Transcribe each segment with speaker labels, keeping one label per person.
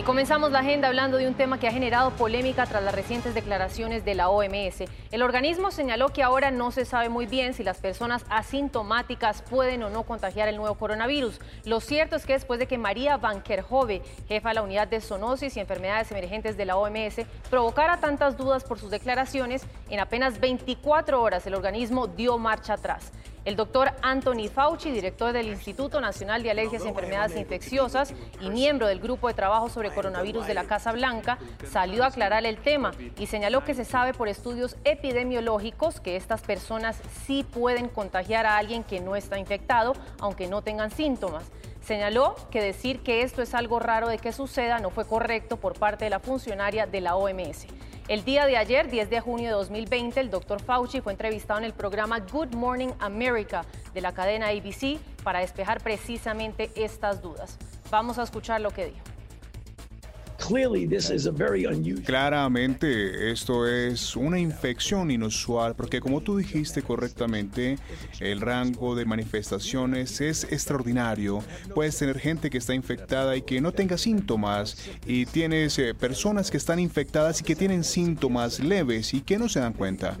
Speaker 1: Y comenzamos la agenda hablando de un tema que ha generado polémica tras las recientes declaraciones de la OMS. El organismo señaló que ahora no se sabe muy bien si las personas asintomáticas pueden o no contagiar el nuevo coronavirus. Lo cierto es que después de que María Van jefa de la unidad de zoonosis y enfermedades emergentes de la OMS, provocara tantas dudas por sus declaraciones, en apenas 24 horas el organismo dio marcha atrás. El doctor Anthony Fauci, director del Instituto Nacional de Alergias y Enfermedades Infecciosas y miembro del grupo de trabajo sobre coronavirus de la Casa Blanca, salió a aclarar el tema y señaló que se sabe por estudios epidemiológicos que estas personas sí pueden contagiar a alguien que no está infectado, aunque no tengan síntomas. Señaló que decir que esto es algo raro de que suceda no fue correcto por parte de la funcionaria de la OMS. El día de ayer, 10 de junio de 2020, el doctor Fauci fue entrevistado en el programa Good Morning America de la cadena ABC para despejar precisamente estas dudas. Vamos a escuchar lo que dijo.
Speaker 2: Claramente esto es una infección inusual porque como tú dijiste correctamente, el rango de manifestaciones es extraordinario. Puedes tener gente que está infectada y que no tenga síntomas y tienes eh, personas que están infectadas y que tienen síntomas leves y que no se dan cuenta.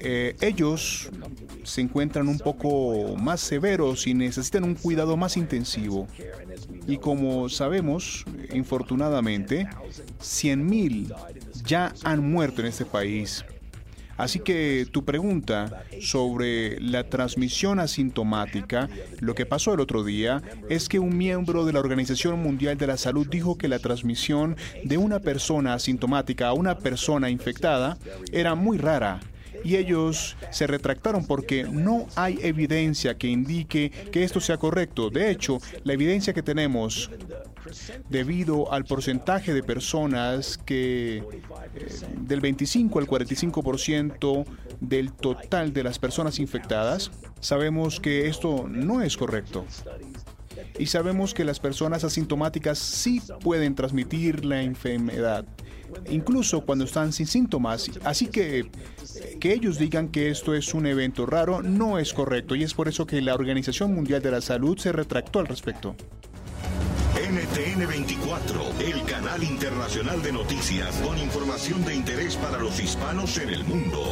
Speaker 2: Eh, ellos se encuentran un poco más severos y necesitan un cuidado más intensivo. Y como sabemos, infortunadamente, 100.000 ya han muerto en este país. Así que tu pregunta sobre la transmisión asintomática, lo que pasó el otro día es que un miembro de la Organización Mundial de la Salud dijo que la transmisión de una persona asintomática a una persona infectada era muy rara y ellos se retractaron porque no hay evidencia que indique que esto sea correcto. De hecho, la evidencia que tenemos debido al porcentaje de personas que eh, del 25 al 45% del total de las personas infectadas, sabemos que esto no es correcto. Y sabemos que las personas asintomáticas sí pueden transmitir la enfermedad incluso cuando están sin síntomas. Así que que ellos digan que esto es un evento raro no es correcto y es por eso que la Organización Mundial de la Salud se retractó al respecto.
Speaker 3: NTN 24, el canal internacional de noticias con información de interés para los hispanos en el mundo.